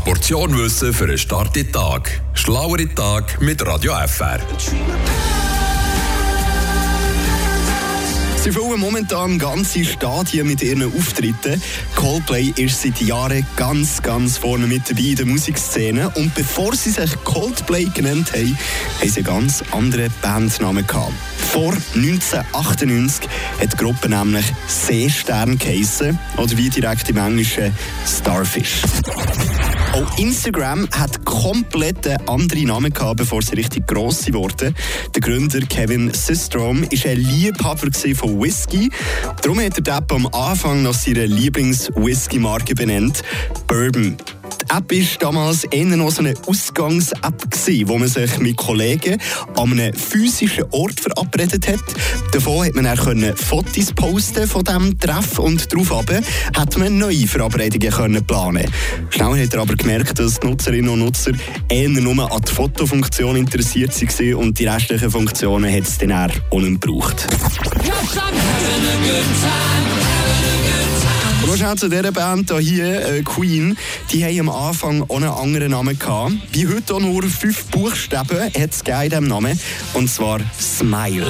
Eine Portion Wissen für einen starken Tag. Schlauere Tag mit Radio FR. Sie füllen momentan ganze Stadien mit ihren Auftritten. Coldplay ist seit Jahren ganz, ganz vorne mit dabei in der Musikszene. Und bevor sie sich Coldplay genannt haben, haben sie einen ganz anderen Bandnamen gehabt. Vor 1998 hat die Gruppe nämlich Seestern geheissen, oder wie direkt im Englischen Starfish. Auch Instagram hat komplett andere Namen gehabt, bevor sie richtig gross wurden. Der Gründer Kevin Systrom war ein Liebhaber von Whisky. Darum hat er die App am Anfang nach seiner Lieblings-Whisky-Marke benannt, Bourbon. App war damals eher noch so eine Ausgangs-App, wo man sich mit Kollegen an einem physischen Ort verabredet hat. Davon hat man dann Fotos posten von diesem Treff und darauf hat man neue Verabredungen planen Schnell hat er aber gemerkt, dass die Nutzerinnen und Nutzer eher nur an die Fotofunktion interessiert waren und die restlichen Funktionen hat es dann auch nicht gebraucht. Schnell zu dieser Band hier, äh, Queen. Die haben am Anfang auch einen anderen Namen gehabt. Wie heute auch nur fünf Buchstaben hat es in diesem Namen. Und zwar Smile.